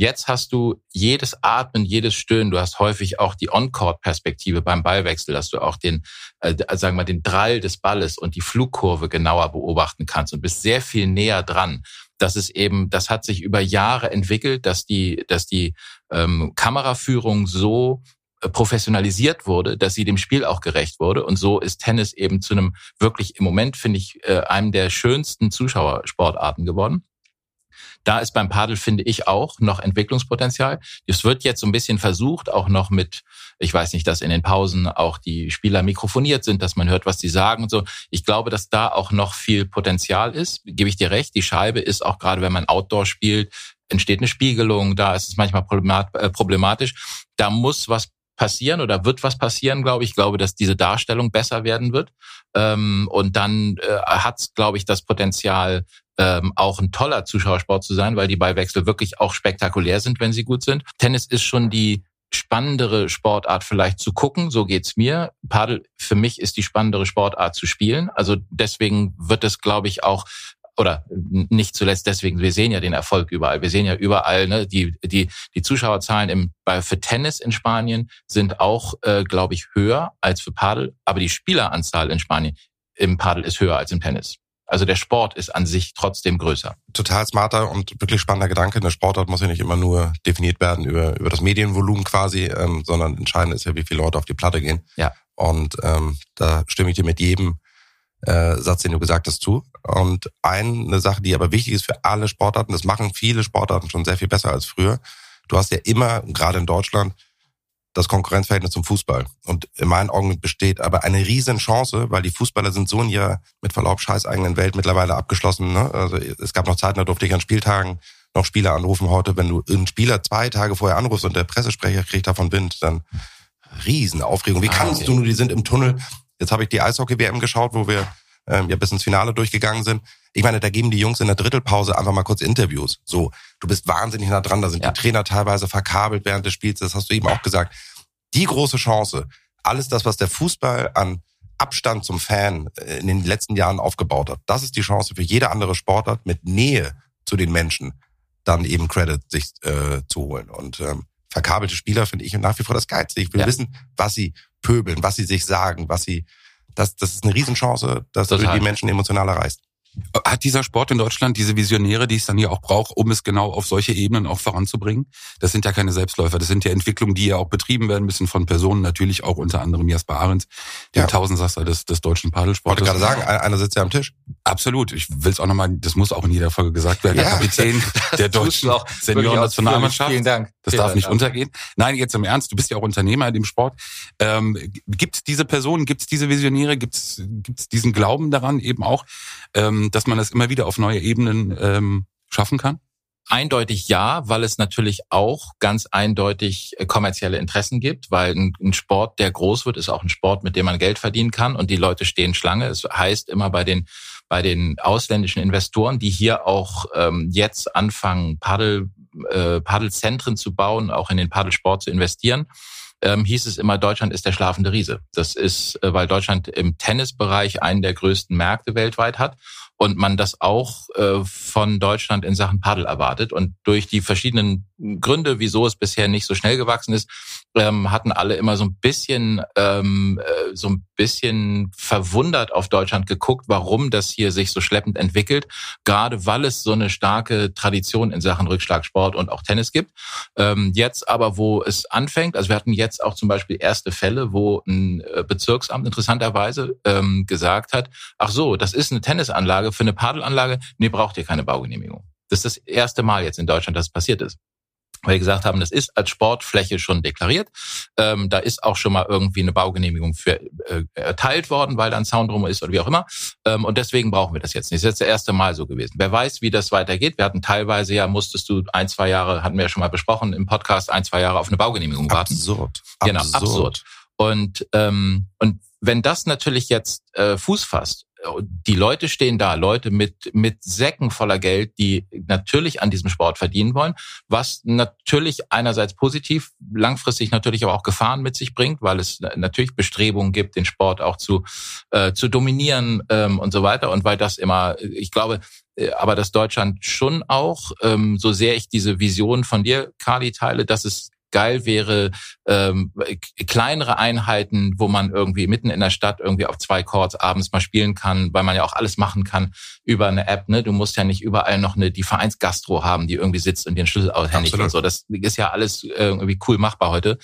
Jetzt hast du jedes Atmen, jedes Stöhnen. Du hast häufig auch die On-Court-Perspektive beim Ballwechsel, dass du auch den, äh, sagen wir mal, den Drall des Balles und die Flugkurve genauer beobachten kannst und bist sehr viel näher dran. Das ist eben, das hat sich über Jahre entwickelt, dass die, dass die ähm, Kameraführung so äh, professionalisiert wurde, dass sie dem Spiel auch gerecht wurde. Und so ist Tennis eben zu einem wirklich im Moment, finde ich, äh, einem der schönsten Zuschauersportarten geworden. Da ist beim Padel, finde ich, auch noch Entwicklungspotenzial. Es wird jetzt so ein bisschen versucht, auch noch mit, ich weiß nicht, dass in den Pausen auch die Spieler mikrofoniert sind, dass man hört, was sie sagen und so. Ich glaube, dass da auch noch viel Potenzial ist. Gebe ich dir recht. Die Scheibe ist auch gerade, wenn man Outdoor spielt, entsteht eine Spiegelung. Da ist es manchmal äh, problematisch. Da muss was passieren oder wird was passieren, glaube ich. Ich glaube, dass diese Darstellung besser werden wird. Ähm, und dann äh, hat es, glaube ich, das Potenzial, ähm, auch ein toller Zuschauersport zu sein, weil die Ballwechsel wirklich auch spektakulär sind, wenn sie gut sind. Tennis ist schon die spannendere Sportart vielleicht zu gucken, so geht's mir. Padel für mich ist die spannendere Sportart zu spielen. Also deswegen wird es, glaube ich, auch oder nicht zuletzt deswegen, wir sehen ja den Erfolg überall. Wir sehen ja überall, ne, die, die, die Zuschauerzahlen im, bei, für Tennis in Spanien sind auch, äh, glaube ich, höher als für Padel, aber die Spieleranzahl in Spanien im Padel ist höher als im Tennis. Also der Sport ist an sich trotzdem größer. Total smarter und wirklich spannender Gedanke. Eine Sportart muss ja nicht immer nur definiert werden über, über das Medienvolumen quasi, ähm, sondern entscheidend ist ja, wie viele Leute auf die Platte gehen. Ja. Und ähm, da stimme ich dir mit jedem äh, Satz, den du gesagt hast, zu. Und eine Sache, die aber wichtig ist für alle Sportarten, das machen viele Sportarten schon sehr viel besser als früher. Du hast ja immer, gerade in Deutschland, das Konkurrenzverhältnis zum Fußball. Und in meinen Augen besteht aber eine Riesenchance, weil die Fußballer sind so in ihrer, mit Verlaub, scheißeigenen Welt mittlerweile abgeschlossen. Ne? Also es gab noch Zeiten, da durfte ich an Spieltagen noch Spieler anrufen. Heute, wenn du einen Spieler zwei Tage vorher anrufst und der Pressesprecher kriegt davon Wind, dann Riesenaufregung. Wie ah, kannst du nur, die sind im Tunnel. Jetzt habe ich die Eishockey-WM geschaut, wo wir ähm, ja bis ins Finale durchgegangen sind. Ich meine, da geben die Jungs in der Drittelpause einfach mal kurz Interviews. So, du bist wahnsinnig nah dran, da sind ja. die Trainer teilweise verkabelt während des Spiels, das hast du eben auch gesagt. Die große Chance, alles das, was der Fußball an Abstand zum Fan äh, in den letzten Jahren aufgebaut hat, das ist die Chance für jede andere Sportart mit Nähe zu den Menschen dann eben Credit sich äh, zu holen. Und ähm, verkabelte Spieler finde ich nach wie vor das Geilste. Ich will ja. wissen, was sie pöbeln, was sie sich sagen, was sie das, das ist eine Riesenchance, dass Total. du die Menschen emotional erreichst. Hat dieser Sport in Deutschland diese Visionäre, die es dann hier auch braucht, um es genau auf solche Ebenen auch voranzubringen? Das sind ja keine Selbstläufer, das sind ja Entwicklungen, die ja auch betrieben werden müssen von Personen, natürlich auch unter anderem Jasper Ahrens, dem ja. Tausendsasser des, des deutschen Padelsports. Ich wollte gerade sagen, einer sitzt ja am Tisch. Absolut. Ich will es auch nochmal, das muss auch in jeder Folge gesagt werden, ja. der Kapitän der deutschen Senioren-Nationalmannschaft. Vielen Dank. Das darf nicht untergehen. Nein, jetzt im Ernst, du bist ja auch Unternehmer in dem Sport. Ähm, gibt es diese Personen, gibt es diese Visionäre, gibt es diesen Glauben daran eben auch, ähm, dass man das immer wieder auf neue Ebenen ähm, schaffen kann? Eindeutig ja, weil es natürlich auch ganz eindeutig äh, kommerzielle Interessen gibt, weil ein, ein, Sport, der groß wird, ist auch ein Sport, mit dem man Geld verdienen kann und die Leute stehen Schlange. Es heißt immer bei den bei den ausländischen Investoren, die hier auch ähm, jetzt anfangen, Paddel, äh, Paddelzentren zu bauen, auch in den Paddelsport zu investieren, ähm, hieß es immer, Deutschland ist der schlafende Riese. Das ist, äh, weil Deutschland im Tennisbereich einen der größten Märkte weltweit hat und man das auch äh, von Deutschland in Sachen Paddel erwartet. Und durch die verschiedenen Gründe, wieso es bisher nicht so schnell gewachsen ist, ähm, hatten alle immer so ein bisschen ähm, äh, so ein bisschen verwundert auf Deutschland geguckt, warum das hier sich so schleppend entwickelt, gerade weil es so eine starke Tradition in Sachen Rückschlagsport und auch Tennis gibt. Ähm, jetzt aber, wo es anfängt, also wir hatten jetzt auch zum Beispiel erste Fälle, wo ein äh, Bezirksamt interessanterweise gesagt hat, ach so, das ist eine Tennisanlage, für eine Paddelanlage, nee, braucht ihr keine Baugenehmigung. Das ist das erste Mal jetzt in Deutschland, dass es passiert ist weil wir gesagt haben, das ist als Sportfläche schon deklariert. Ähm, da ist auch schon mal irgendwie eine Baugenehmigung für äh, erteilt worden, weil da ein Zaun drum ist oder wie auch immer. Ähm, und deswegen brauchen wir das jetzt nicht. Das ist jetzt das erste Mal so gewesen. Wer weiß, wie das weitergeht. Wir hatten teilweise ja, musstest du ein, zwei Jahre, hatten wir ja schon mal besprochen im Podcast, ein, zwei Jahre auf eine Baugenehmigung warten. Absurd. Genau, absurd. absurd. Und, ähm, und wenn das natürlich jetzt äh, Fuß fasst die Leute stehen da, Leute mit, mit Säcken voller Geld, die natürlich an diesem Sport verdienen wollen, was natürlich einerseits positiv, langfristig natürlich aber auch Gefahren mit sich bringt, weil es natürlich Bestrebungen gibt, den Sport auch zu, äh, zu dominieren ähm, und so weiter. Und weil das immer, ich glaube, äh, aber dass Deutschland schon auch, ähm, so sehr ich diese Vision von dir, Kali, teile, dass es geil wäre, ähm, kleinere Einheiten, wo man irgendwie mitten in der Stadt irgendwie auf zwei Chords abends mal spielen kann, weil man ja auch alles machen kann über eine App. Ne? Du musst ja nicht überall noch eine die Vereinsgastro haben, die irgendwie sitzt und den Schlüssel aushändigt und so. Das ist ja alles irgendwie cool machbar heute.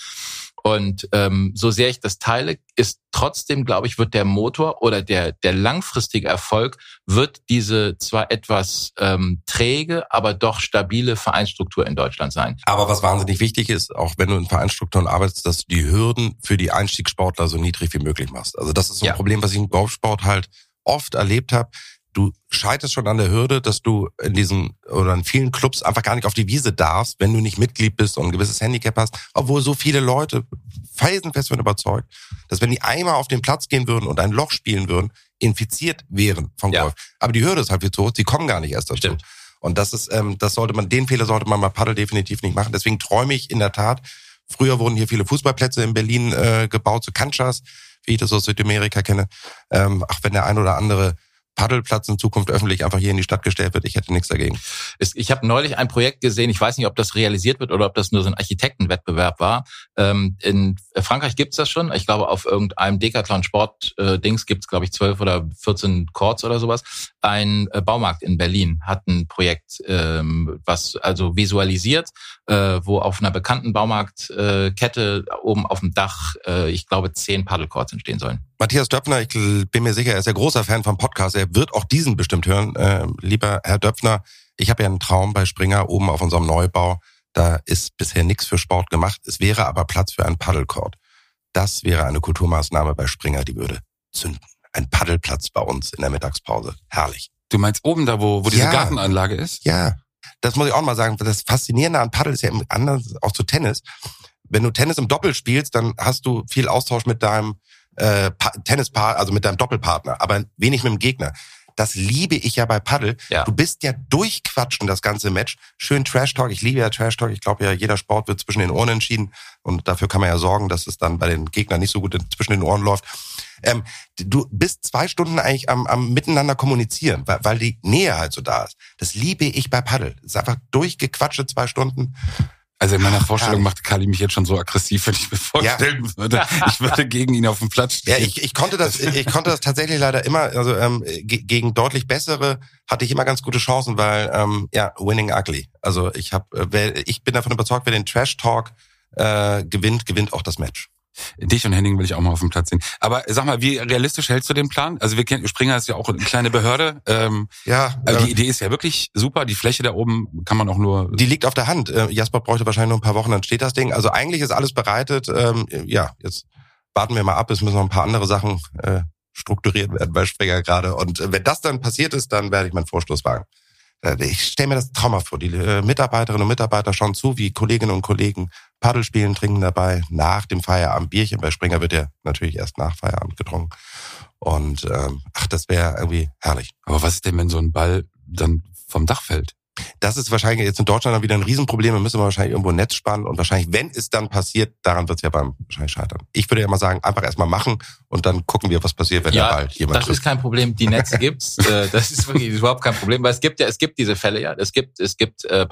Und ähm, so sehr ich das teile, ist trotzdem, glaube ich, wird der Motor oder der, der langfristige Erfolg wird diese zwar etwas ähm, träge, aber doch stabile Vereinsstruktur in Deutschland sein. Aber was wahnsinnig wichtig ist, auch wenn du in Vereinsstrukturen arbeitest, dass du die Hürden für die Einstiegssportler so niedrig wie möglich machst. Also das ist so ein ja. Problem, was ich im Golfsport halt oft erlebt habe du scheiterst schon an der Hürde, dass du in diesen oder in vielen Clubs einfach gar nicht auf die Wiese darfst, wenn du nicht Mitglied bist und ein gewisses Handicap hast, obwohl so viele Leute felsenfest von überzeugt, dass wenn die einmal auf den Platz gehen würden und ein Loch spielen würden, infiziert wären Golf. Ja. Aber die Hürde ist halt viel zu hoch, sie kommen gar nicht erst dazu. Stimmt. Und das ist, ähm, das sollte man, den Fehler sollte man mal Paddel definitiv nicht machen. Deswegen träume ich in der Tat. Früher wurden hier viele Fußballplätze in Berlin äh, gebaut, zu so Kanchas, wie ich das aus Südamerika kenne. Ähm, ach, wenn der ein oder andere Paddelplatz in Zukunft öffentlich einfach hier in die Stadt gestellt wird. Ich hätte nichts dagegen. Ich habe neulich ein Projekt gesehen, ich weiß nicht, ob das realisiert wird oder ob das nur so ein Architektenwettbewerb war. Ähm, in Frankreich gibt's das schon. Ich glaube, auf irgendeinem Decathlon-Sport-Dings äh, gibt's, glaube ich, zwölf oder 14 Courts oder sowas. Ein äh, Baumarkt in Berlin hat ein Projekt, ähm, was also visualisiert, äh, wo auf einer bekannten Baumarktkette oben auf dem Dach, ich glaube, zehn Paddelcourts entstehen sollen. Matthias Döpfner, ich bin mir sicher, er ist ein großer Fan vom Podcast. Er wird auch diesen bestimmt hören. Äh, lieber Herr Döpfner, ich habe ja einen Traum bei Springer oben auf unserem Neubau, Da ist bisher nichts für Sport gemacht. Es wäre aber Platz für einen Paddelcourt. Das wäre eine Kulturmaßnahme bei Springer, die würde zünden. Ein Paddelplatz bei uns in der Mittagspause. Herrlich. Du meinst oben da, wo, wo diese Ja. Gartenanlage ist? Ja, das muss ich auch mal sagen. Das Faszinierende an Paddel ist ja im anders auch zu Tennis. Wenn du Tennis im Doppel spielst, dann hast du viel Austausch mit deinem äh, Pa- Tennispaar, also mit deinem Doppelpartner, aber wenig mit dem Gegner. Das liebe ich ja bei Paddel. Ja. Du bist ja durchquatschen das ganze Match. Schön Trash Talk. Ich liebe ja Trash Talk. Ich glaube ja, jeder Sport wird zwischen den Ohren entschieden und dafür kann man ja sorgen, dass es dann bei den Gegnern nicht so gut zwischen den Ohren läuft. Ähm, du bist zwei Stunden eigentlich am, am miteinander kommunizieren, weil, weil die Nähe halt so da ist. Das liebe ich bei Paddel. Das ist einfach durchgequatschte zwei Stunden. Also in meiner Ach, Vorstellung macht Kali mich jetzt schon so aggressiv, wenn ich mir vorstellen würde, ich würde gegen ihn auf dem Platz Ja, stehen. ich, ich konnte das, ich konnte das tatsächlich leider immer, also ähm, ge gegen deutlich bessere hatte ich immer ganz gute Chancen, weil ähm, ja, winning ugly. Also ich habe, wer, ich bin davon überzeugt, wer den Trash Talk äh, gewinnt, gewinnt auch das Match. Dich und Henning will ich auch mal auf dem Platz sehen. Aber sag mal, wie realistisch hältst du den Plan? Also wir kennen, Springer ist ja auch eine kleine Behörde. Ähm, Ja, also die äh, Idee ist ja wirklich super. Die Fläche da oben kann man auch nur. die liegt auf der Hand. Äh, Jasper bräuchte wahrscheinlich nur ein paar Wochen, dann steht das Ding. Also eigentlich ist alles bereitet. Ähm, ja, jetzt warten wir mal ab. Es müssen noch ein paar andere Sachen äh, strukturiert werden bei Springer gerade. Und äh, wenn das dann passiert ist, dann werde ich meinen Vorstoß wagen. Äh, Ich stelle mir das traumhaft vor. Die äh, Mitarbeiterinnen und Mitarbeiter schauen zu, wie Kolleginnen und Kollegen Paddel spielen, trinken dabei nach dem Feierabend Bierchen. Bei Springer wird ja natürlich erst nach Feierabend getrunken. Und ähm, ach, das wäre irgendwie herrlich. Aber was ist denn, wenn so ein Ball dann vom Dach fällt? Das ist wahrscheinlich jetzt in Deutschland dann wieder ein Riesenproblem. Da müssen wir wahrscheinlich irgendwo ein Netz spannen und wahrscheinlich, wenn es dann passiert, daran wird es ja beim wahrscheinlich scheitern. Ich würde ja mal sagen, einfach erstmal machen und dann gucken wir, was passiert, wenn der Ja, Ball jemand das trifft. ist kein Problem. Die Netze gibt's. äh, das ist wirklich überhaupt kein Problem, weil es gibt ja, es gibt diese Fälle ja. Es gibt, es gibt äh,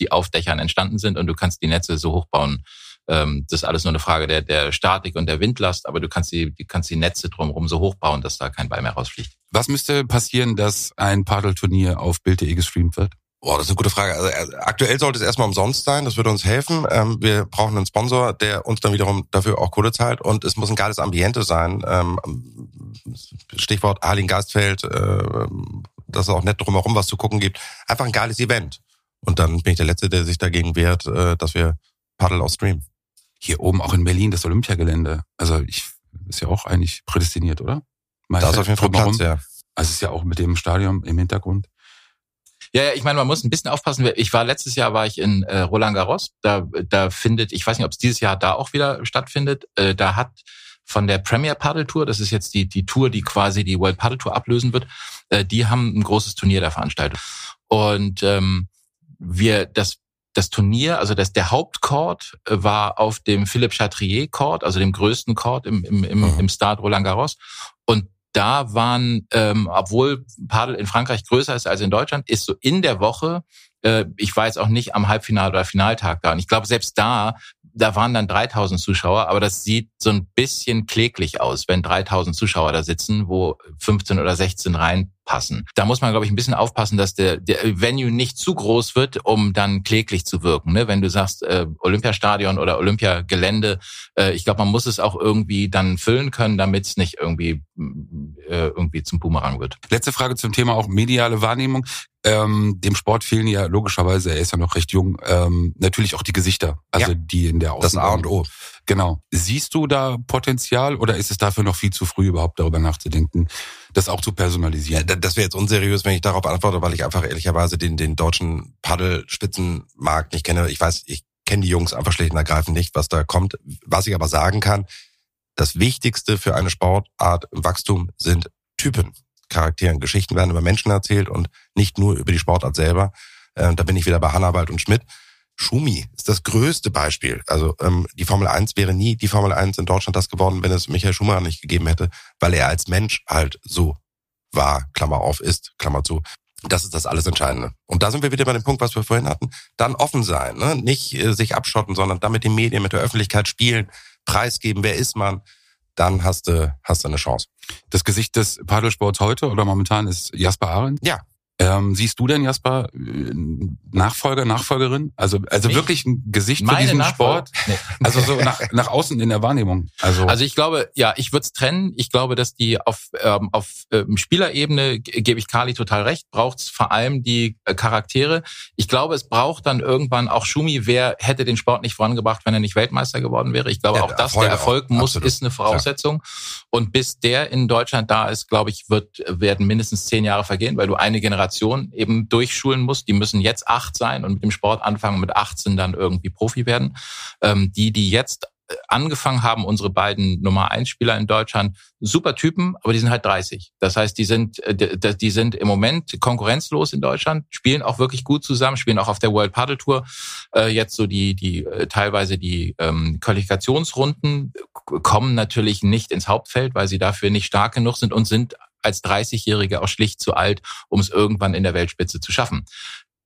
die auf Dächern entstanden sind und du kannst die Netze so hoch bauen. Ähm, das ist alles nur eine Frage der, der Statik und der Windlast, aber du kannst die, die kannst die Netze drumherum so hoch bauen, dass da kein Ball mehr rausfliegt. Was müsste passieren, dass ein Paddelturnier auf Bild.de gestreamt wird? Boah, das ist eine gute Frage. Also, äh, aktuell sollte es erstmal umsonst sein, das würde uns helfen. Ähm, wir brauchen einen Sponsor, der uns dann wiederum dafür auch Kohle zahlt und es muss ein geiles Ambiente sein. Ähm, Stichwort Arlin Geistfeld, äh, dass es auch nett drumherum was zu gucken gibt. Einfach ein geiles Event. Und dann bin ich der Letzte, der sich dagegen wehrt, äh, dass wir Paddle auch streamen. Hier oben auch in Berlin das Olympiagelände. Also ich ist ja auch eigentlich prädestiniert, oder? Da ist auf jeden Fall. Platz, ja. Also es ist ja auch mit dem Stadion im Hintergrund. Ja, ja, ich meine, man muss ein bisschen aufpassen. Ich war letztes Jahr war ich in äh, Roland Garros. Da, da findet, ich weiß nicht, ob es dieses Jahr da auch wieder stattfindet. Äh, da hat von der Premier Paddle Tour, das ist jetzt die die Tour, die quasi die World Paddle Tour ablösen wird, äh, die haben ein großes Turnier da veranstaltet. Und ähm, wir das das Turnier, also das der Hauptcourt äh, war auf dem Philippe Chatrier Court, also dem größten Court im im im, Mhm. im Stade Roland Garros. Und da waren, ähm, obwohl Padel in Frankreich größer ist als in Deutschland, ist so in der Woche, äh, ich jetzt auch nicht am Halbfinal oder Finaltag da. Und ich glaube, selbst da, da waren dann 3000 Zuschauer, aber das sieht so ein bisschen kläglich aus, wenn 3000 Zuschauer da sitzen, wo 15 oder 16 reinpassen. Da muss man, glaube ich, ein bisschen aufpassen, dass der, der Venue nicht zu groß wird, um dann kläglich zu wirken. Ne? Wenn du sagst, äh, Olympiastadion oder Olympiagelände, äh, ich glaube, man muss es auch irgendwie dann füllen können, damit es nicht irgendwie, äh, irgendwie zum Boomerang wird. Letzte Frage zum Thema auch mediale Wahrnehmung. Ähm, dem Sport fehlen ja logischerweise, er ist ja noch recht jung, ähm, natürlich auch die Gesichter, also Ja. die in der Das A und O. Genau. Siehst du da Potenzial oder ist es dafür noch viel zu früh überhaupt darüber nachzudenken, das auch zu Ja, personalisieren? da- das wäre jetzt unseriös, wenn ich darauf antworte, weil ich einfach ehrlicherweise den, den deutschen Paddelspitzenmarkt nicht kenne. Ich weiß, ich kenne die Jungs einfach schlicht und ergreifend nicht, was da kommt. Was ich aber sagen kann, das Wichtigste für eine Sportart im Wachstum sind Typen, Charakteren. Geschichten werden über Menschen erzählt und nicht nur über die Sportart selber. Äh, da bin ich wieder bei Hannawald und Schmidt. Schumi ist das größte Beispiel. Also ähm, die Formel 1 wäre nie die Formel 1 in Deutschland das geworden, wenn es Michael Schumacher nicht gegeben hätte, weil er als Mensch halt so war, Klammer auf, ist, Klammer zu. Das ist das alles Entscheidende. Und da sind wir wieder bei dem Punkt, was wir vorhin hatten. Dann offen sein, ne? nicht äh, sich abschotten, sondern dann mit den Medien, mit der Öffentlichkeit spielen, preisgeben, wer ist man, dann hast du, hast du eine Chance. Das Gesicht des Paddelsports heute oder momentan ist Jasper Arendt. Ja. Ähm, siehst du denn, Jasper, äh, Nachfolger, Nachfolgerin? Also, also Ich? wirklich ein Gesicht für Meine diesen Nachfolger? Sport? Nee. Also so nach, nach außen in der Wahrnehmung. Also, Also ich glaube, ja, ich würde es trennen. Ich glaube, dass die auf, ähm, auf ähm, Spielerebene, ge- gebe ich Kali total recht, braucht es vor allem die äh, Charaktere. Ich glaube, es braucht dann irgendwann auch Schumi, wer hätte den Sport nicht vorangebracht, wenn er nicht Weltmeister geworden wäre. Ich glaube Ja, auch das, Erfolg der Erfolg auch. muss, Absolut. ist eine Voraussetzung. Und bis der in Deutschland da ist, glaube ich, wird, werden mindestens zehn Jahre vergehen, weil du eine Generation eben durchschulen musst. Die müssen jetzt acht sein und mit dem Sport anfangen, mit 18 dann irgendwie Profi werden. Ähm, die, die jetzt äh, angefangen haben, unsere beiden Nummer eins Spieler in Deutschland, super Typen, aber die sind halt 30. Das heißt, die sind, äh, die sind im Moment konkurrenzlos in Deutschland, spielen auch wirklich gut zusammen, spielen auch auf der World Paddle Tour äh, jetzt so die, die äh, teilweise die ähm, Qualifikationsrunden kommen natürlich nicht ins Hauptfeld, weil sie dafür nicht stark genug sind und sind als 30-Jährige auch schlicht zu alt, um es irgendwann in der Weltspitze zu schaffen.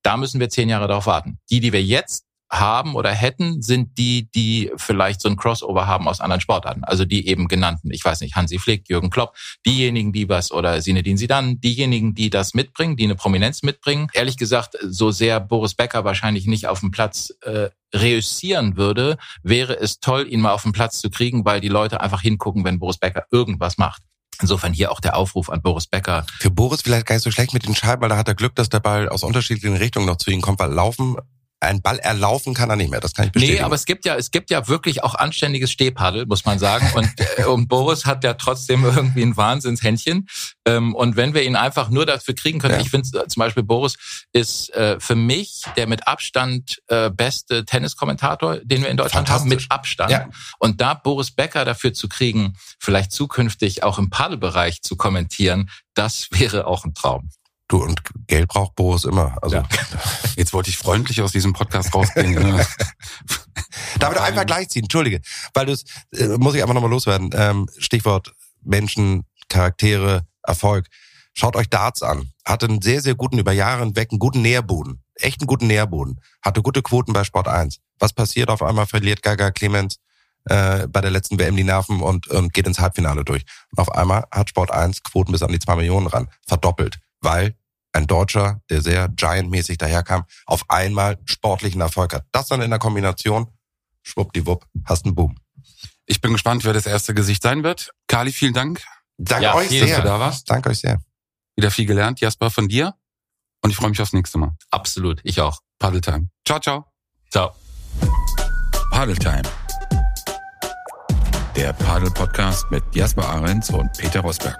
Da müssen wir zehn Jahre darauf warten. Die, die wir jetzt haben oder hätten, sind die, die vielleicht so ein Crossover haben aus anderen Sportarten. Also die eben genannten, ich weiß nicht, Hansi Flick, Jürgen Klopp, diejenigen, die was oder Sinedin Sidan, diejenigen, die das mitbringen, die eine Prominenz mitbringen. Ehrlich gesagt, so sehr Boris Becker wahrscheinlich nicht auf dem Platz äh, reüssieren würde, wäre es toll, ihn mal auf den Platz zu kriegen, weil die Leute einfach hingucken, wenn Boris Becker irgendwas macht. Insofern hier auch der Aufruf an Boris Becker. Für Boris vielleicht gar nicht so schlecht mit den Scheiben, weil da hat er Glück, dass der Ball aus unterschiedlichen Richtungen noch zu ihm kommt, weil laufen, ein Ball erlaufen kann er nicht mehr, das kann ich bestätigen. Nee, aber es gibt ja, es gibt ja wirklich auch anständiges Stehpaddel, muss man sagen. Und, äh, und Boris hat ja trotzdem irgendwie ein Wahnsinnshändchen. Ähm, und wenn wir ihn einfach nur dafür kriegen können, Ja. ich finde äh, zum Beispiel Boris ist äh, für mich der mit Abstand beste Tenniskommentator, den wir in Deutschland haben, mit Abstand. Ja. Und da Boris Becker dafür zu kriegen, vielleicht zukünftig auch im Paddelbereich zu kommentieren, das wäre auch ein Traum. Du, und Geld braucht Boris immer. Also Ja. jetzt wollte ich freundlich aus diesem Podcast rausgehen. ne? Darf ich doch einfach gleichziehen, entschuldige. Weil du äh, muss ich einfach nochmal loswerden. Ähm, Stichwort Menschen, Charaktere, Erfolg. Schaut euch Darts an. Hatte einen sehr, sehr guten, über Jahre hinweg, einen guten Nährboden. Echt einen guten Nährboden. Hatte gute Quoten bei Sport 1. Was passiert? Auf einmal verliert Gaga Clemens äh, bei der letzten WM die Nerven und, und geht ins Halbfinale durch. Und auf einmal hat Sport 1 Quoten bis an die zwei Millionen ran. Verdoppelt. Weil ein Deutscher, der sehr Giant-mäßig daherkam, auf einmal sportlichen Erfolg hat. Das dann in der Kombination, schwuppdiwupp, hast einen Boom. Ich bin gespannt, wer das erste Gesicht sein wird. Kali, vielen Dank. Danke Ja, euch vielen Dass sehr. du da warst. Danke euch sehr. Wieder viel gelernt. Jasper von dir. Und ich freue mich aufs nächste Mal. Absolut, ich auch. Paddle Time. Ciao, ciao. Ciao. Paddle Time. Der Paddle Podcast mit Jasper Ahrens und Peter Rosberg.